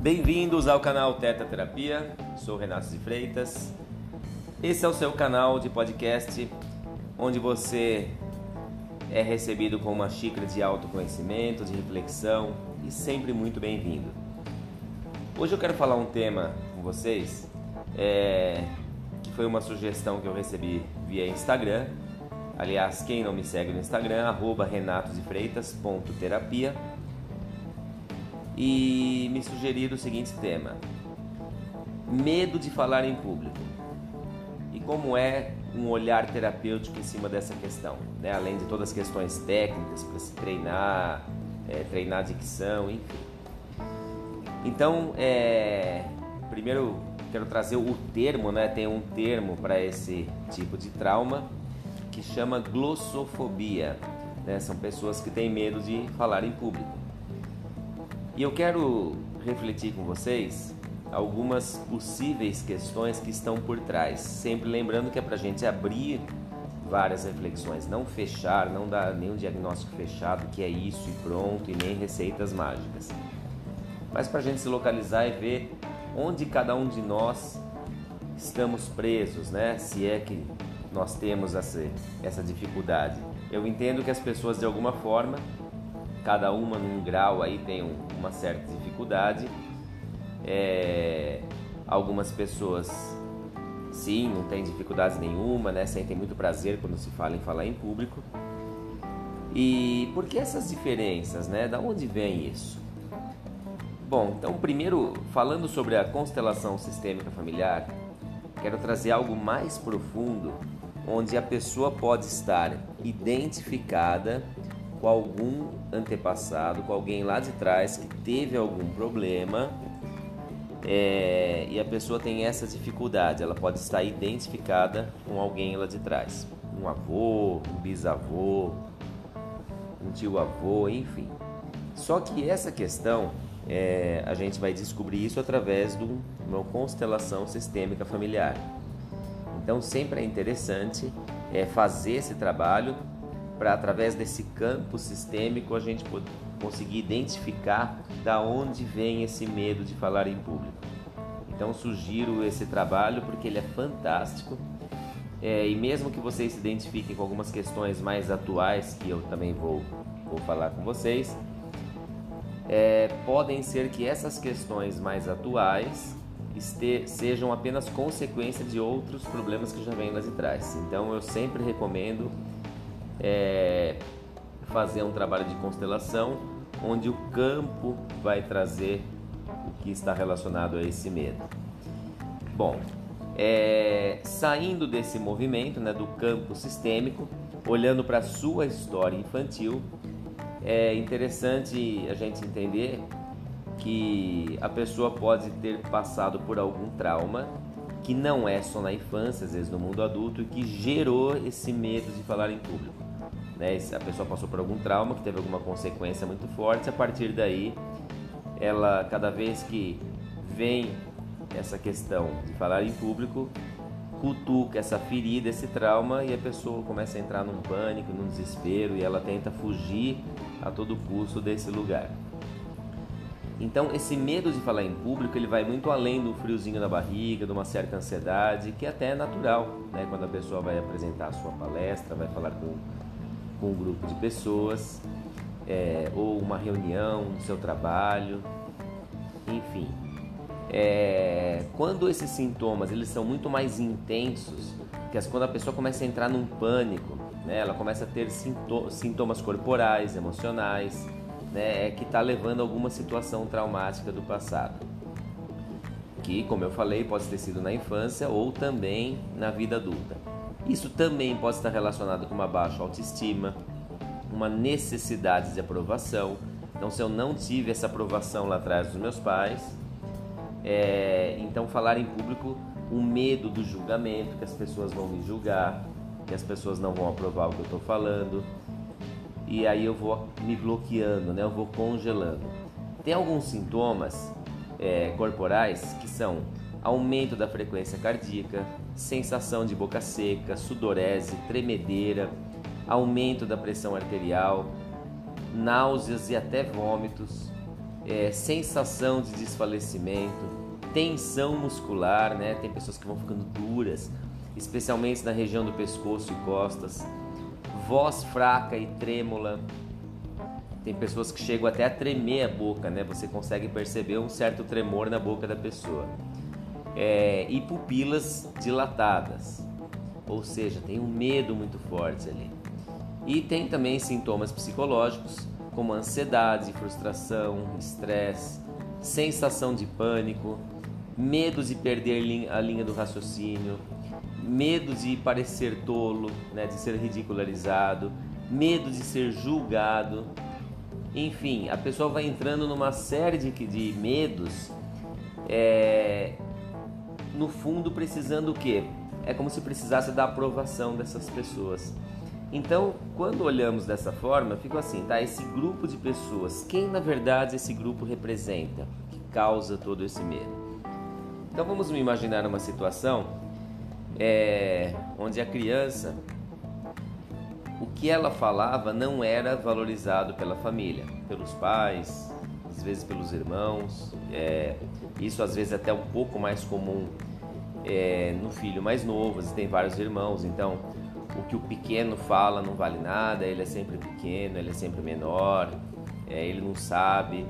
Bem-vindos ao canal Teta Terapia. Sou Renato de Freitas. Esse é o seu canal de podcast onde você é recebido com uma xícara de autoconhecimento, de reflexão e sempre muito bem-vindo. Hoje eu quero falar um tema com vocês é, que foi uma sugestão que eu recebi via Instagram. Aliás, quem não me segue no Instagram, arroba renatosefreitas.terapia e me sugeriram o seguinte tema: medo de falar em público. E como é um olhar terapêutico em cima dessa questão, né? além de todas as questões técnicas para se treinar, é, treinar dicção, enfim. Então, é, primeiro quero trazer o termo, né? Tem um termo para esse tipo de trauma que chama glossofobia. Né? São pessoas que têm medo de falar em público. E eu quero refletir com vocês algumas possíveis questões que estão por trás, sempre lembrando que é para a gente abrir várias reflexões, não fechar, não dar nenhum diagnóstico fechado que é isso e pronto e nem receitas mágicas, mas para a gente se localizar e ver onde cada um de nós estamos presos, né? Se é que nós temos essa, essa dificuldade. Eu entendo que as pessoas de alguma forma, cada uma num grau aí tem um, uma certa dificuldade é, algumas pessoas, sim, não têm dificuldades nenhuma, né? Sentem muito prazer quando se fala em falar em público. E por que essas diferenças, né? Da onde vem isso? Bom, então primeiro, falando sobre a constelação sistêmica familiar, quero trazer algo mais profundo, onde a pessoa pode estar identificada com algum antepassado, com alguém lá de trás que teve algum problema é, e a pessoa tem essa dificuldade, ela pode estar identificada com alguém lá de trás, um avô, um bisavô, um tio-avô, enfim. Só que essa questão é, a gente vai descobrir isso através de uma constelação sistêmica familiar. Então sempre é interessante é, fazer esse trabalho para através desse campo sistêmico a gente conseguir identificar da onde vem esse medo de falar em público. Então sugiro esse trabalho porque ele é fantástico é, e mesmo que vocês se identifiquem com algumas questões mais atuais que eu também vou, vou falar com vocês, é, podem ser que essas questões mais atuais este, sejam apenas consequência de outros problemas que já vêm lá de trás. Então eu sempre recomendo é, fazer um trabalho de constelação onde o campo vai trazer o que está relacionado a esse medo. Bom, é, saindo desse movimento, né, do campo sistêmico, olhando para a sua história infantil, é interessante a gente entender que a pessoa pode ter passado por algum trauma que não é só na infância, às vezes no mundo adulto, e que gerou esse medo de falar em público. Né? A pessoa passou por algum trauma que teve alguma consequência muito forte, a partir daí, ela cada vez que vem essa questão de falar em público, cutuca essa ferida, esse trauma e a pessoa começa a entrar num pânico, num desespero e ela tenta fugir a todo custo desse lugar. Então, esse medo de falar em público, ele vai muito além do friozinho na barriga, de uma certa ansiedade, que até é natural, né? Quando a pessoa vai apresentar a sua palestra, vai falar com com um grupo de pessoas, é, ou uma reunião no seu trabalho, enfim. É, quando esses sintomas eles são muito mais intensos, que é quando a pessoa começa a entrar num pânico, né, ela começa a ter sintomas corporais, emocionais, né, é que está levando a alguma situação traumática do passado. Que, como eu falei, pode ter sido na infância ou também na vida adulta. Isso também pode estar relacionado com uma baixa autoestima, uma necessidade de aprovação. Então, se eu não tive essa aprovação lá atrás dos meus pais, é, então falar em público, o medo do julgamento, que as pessoas vão me julgar, que as pessoas não vão aprovar o que eu estou falando, e aí eu vou me bloqueando, né? eu vou congelando. Tem alguns sintomas é, corporais que são aumento da frequência cardíaca, sensação de boca seca, sudorese, tremedeira, aumento da pressão arterial, náuseas e até vômitos, é, sensação de desfalecimento, tensão muscular, né? Tem pessoas que vão ficando duras, especialmente na região do pescoço e costas, voz fraca e trêmula. Tem pessoas que chegam até a tremer a boca, né? Você consegue perceber um certo tremor na boca da pessoa. É, e pupilas dilatadas, ou seja, tem um medo muito forte ali. E tem também sintomas psicológicos, como ansiedade, frustração, estresse, sensação de pânico, medo de perder a linha do raciocínio, medo de parecer tolo, né, de ser ridicularizado, medo de ser julgado. Enfim, a pessoa vai entrando numa série de, de medos, é, no fundo precisando o quê? É como se precisasse da aprovação dessas pessoas. Então, quando olhamos dessa forma, fica assim, tá? Esse grupo de pessoas, quem na verdade esse grupo representa, que causa todo esse medo? Então vamos imaginar uma situação é, onde a criança, o que ela falava não era valorizado pela família, pelos pais, às vezes pelos irmãos. É, isso às vezes é até um pouco mais comum é, no filho mais novo, tem vários irmãos, então o que o pequeno fala não vale nada, ele é sempre pequeno, ele é sempre menor, é, ele não sabe.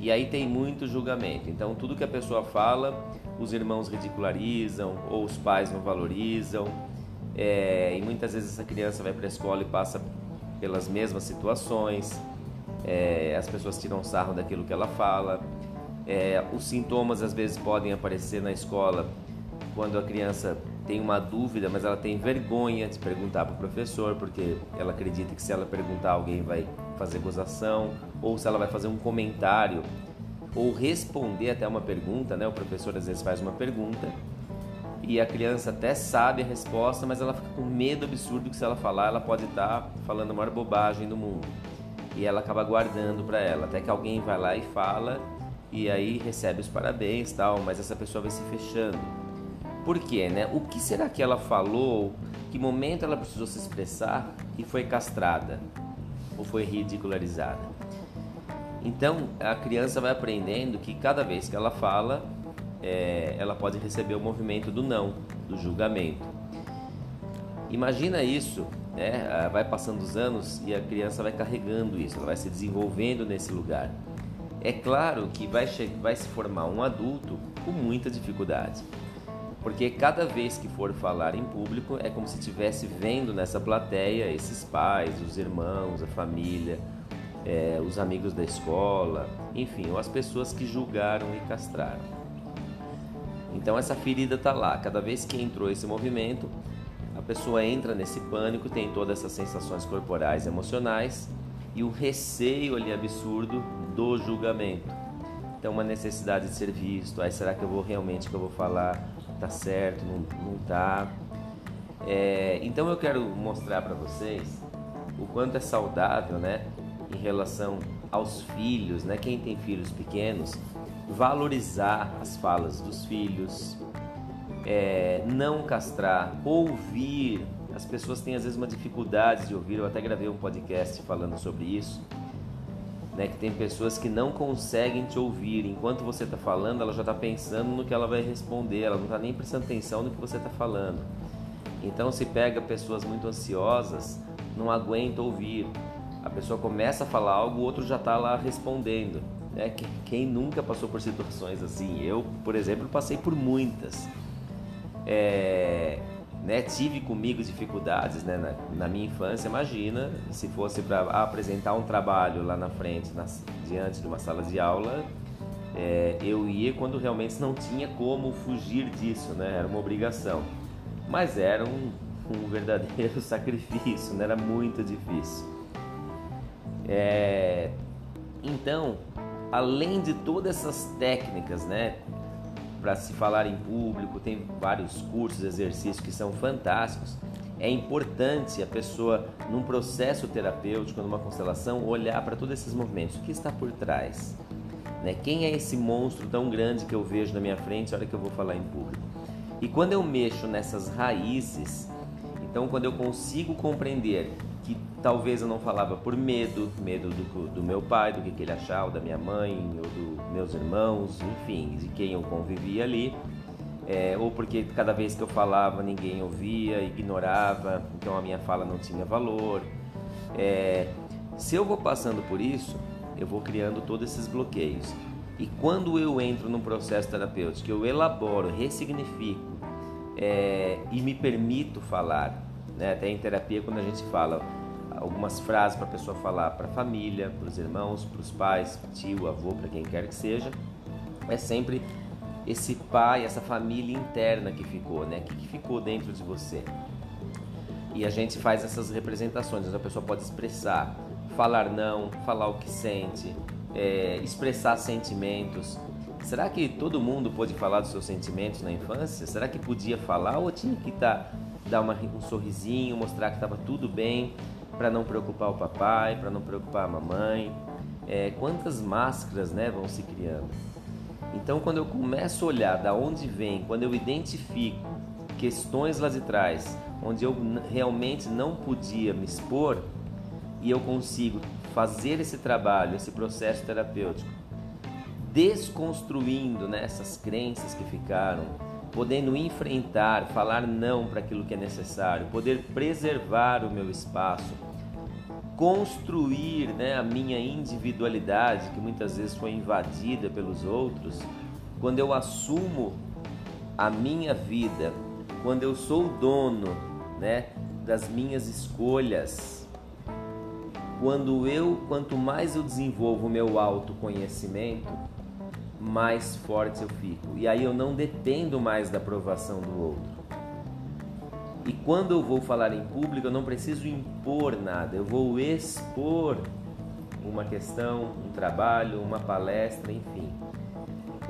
E aí tem muito julgamento. Então tudo que a pessoa fala, os irmãos ridicularizam ou os pais não valorizam. É, e muitas vezes essa criança vai para a escola e passa pelas mesmas situações. É, as pessoas tiram sarro daquilo que ela fala. É, os sintomas às vezes podem aparecer na escola quando a criança tem uma dúvida, mas ela tem vergonha de perguntar para o professor, porque ela acredita que se ela perguntar, alguém vai fazer gozação, ou se ela vai fazer um comentário, ou responder até uma pergunta, né? O professor às vezes faz uma pergunta e a criança até sabe a resposta, mas ela fica com medo absurdo que se ela falar, ela pode estar falando a maior bobagem do mundo. E ela acaba guardando para ela, até que alguém vai lá e fala e aí recebe os parabéns, tal, mas essa pessoa vai se fechando por quê, né? O que será que ela falou? Que momento ela precisou se expressar e foi castrada ou foi ridicularizada? Então a criança vai aprendendo que cada vez que ela fala, é, ela pode receber o movimento do não, do julgamento. Imagina isso, né? Ah, vai passando os anos e a criança vai carregando isso, ela vai se desenvolvendo nesse lugar. É claro que vai, vai se formar um adulto com muita dificuldade. Porque cada vez que for falar em público é como se estivesse vendo nessa plateia esses pais, os irmãos, a família, é, os amigos da escola, enfim, ou as pessoas que julgaram e castraram. Então essa ferida está lá. Cada vez que entrou esse movimento, pessoa entra nesse pânico, tem todas essas sensações corporais, emocionais e o receio ali absurdo do julgamento. Então uma necessidade de ser visto. Aí será que eu vou realmente que eu vou falar? tá certo, não, não tá. É, então eu quero mostrar para vocês o quanto é saudável, né, em relação aos filhos, né, quem tem filhos pequenos, valorizar as falas dos filhos, é, não castrar, ouvir. As pessoas têm às vezes uma dificuldade de ouvir. Eu até gravei um podcast falando sobre isso né, que tem pessoas que não conseguem te ouvir. Enquanto você está falando, ela já está pensando no que ela vai responder, ela não está nem prestando atenção no que você está falando. Então, se pega pessoas muito ansiosas, não aguenta ouvir. A pessoa começa a falar algo, o outro já está lá respondendo. Né? Quem nunca passou por situações assim? Eu, por exemplo, passei por muitas. É, né, tive comigo dificuldades né, na, na, minha infância. Imagina se fosse para apresentar um trabalho lá na frente, na, diante de uma sala de aula, é, eu ia quando realmente não tinha como fugir disso, né, era uma obrigação. Mas era um, um verdadeiro sacrifício, né, era muito difícil. É, então, além de todas essas técnicas, né, para se falar em público, tem vários cursos, exercícios que são fantásticos. É importante a pessoa, num processo terapêutico, numa constelação, olhar para todos esses movimentos. O que está por trás? Né? Quem é esse monstro tão grande que eu vejo na minha frente na hora que eu vou falar em público? E quando eu mexo nessas raízes, então quando eu consigo compreender que Talvez eu não falava por medo, medo do, do meu pai, do que, que ele achava, da minha mãe, ou dos meus irmãos, enfim, de quem eu convivia ali. É, ou porque cada vez que eu falava ninguém ouvia, ignorava, então a minha fala não tinha valor. É, se eu vou passando por isso, eu vou criando todos esses bloqueios. E quando eu entro num processo terapêutico, eu elaboro, ressignifico é, e me permito falar, né? até em terapia, quando a gente fala algumas frases para a pessoa falar para a família, para os irmãos, para os pais, tio, avô, para quem quer que seja, é sempre esse pai, essa família interna que ficou, né? Que, que ficou dentro de você. E a gente faz essas representações, a pessoa pode expressar, falar não, falar o que sente, é, expressar sentimentos. Será que todo mundo pôde falar dos seus sentimentos na infância? Será que podia falar ou tinha que tá, dar uma, um sorrisinho, mostrar que estava tudo bem para não preocupar o papai, para não preocupar a mamãe? É, quantas máscaras né, vão se criando? Então, quando eu começo a olhar da onde vem, quando eu identifico questões lá de trás, onde eu realmente não podia me expor, e eu consigo fazer esse trabalho, esse processo terapêutico, desconstruindo né, essas crenças que ficaram, podendo enfrentar, falar não para aquilo que é necessário, poder preservar o meu espaço, construir né, a minha individualidade, que muitas vezes foi invadida pelos outros, quando eu assumo a minha vida, quando eu sou o dono né, das minhas escolhas, quando eu, quanto mais eu desenvolvo o meu autoconhecimento, mais forte eu fico. E aí eu não dependo mais da aprovação do outro. E quando eu vou falar em público, eu não preciso impor nada, eu vou expor uma questão, um trabalho, uma palestra, enfim.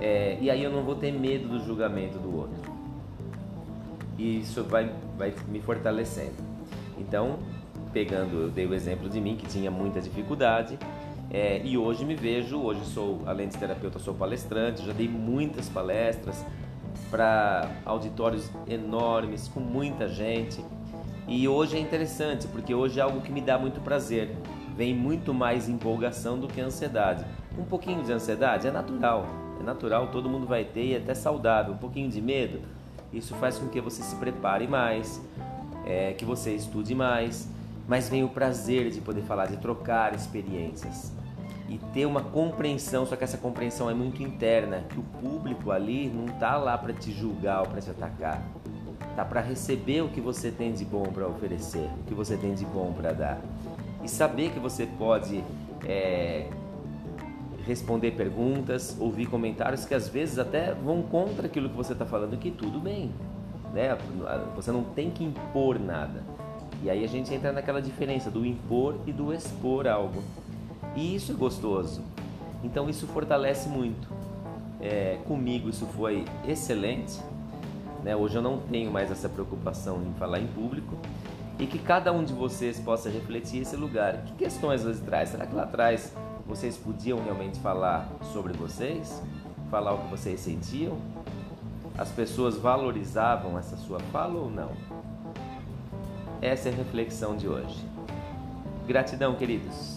É, e aí eu não vou ter medo do julgamento do outro. E isso vai, vai me fortalecendo. Então, pegando, eu dei o exemplo de mim que tinha muita dificuldade. É, e hoje me vejo, hoje sou, além de terapeuta, sou palestrante, já dei muitas palestras, para auditórios enormes, com muita gente. E hoje é interessante, porque hoje é algo que me dá muito prazer. Vem muito mais empolgação do que ansiedade. Um pouquinho de ansiedade é natural, é natural, todo mundo vai ter e é até saudável. Um pouquinho de medo, isso faz com que você se prepare mais, é, que você estude mais, mas vem o prazer de poder falar, de trocar experiências e ter uma compreensão, só que essa compreensão é muito interna, que o público ali não tá lá para te julgar ou para te atacar. Tá para receber o que você tem de bom para oferecer, o que você tem de bom para dar. E saber que você pode é, responder perguntas, ouvir comentários que às vezes até vão contra aquilo que você está falando, que tudo bem. Né? Você não tem que impor nada. E aí a gente entra naquela diferença do impor e do expor algo. E isso é gostoso. Então isso fortalece muito. É, comigo isso foi excelente. Né? Hoje eu não tenho mais essa preocupação em falar em público. E que cada um de vocês possa refletir esse lugar. Que questões lá atrás? Será que lá atrás vocês podiam realmente falar sobre vocês? Falar o que vocês sentiam? As pessoas valorizavam essa sua fala ou não? Essa é a reflexão de hoje. Gratidão, queridos.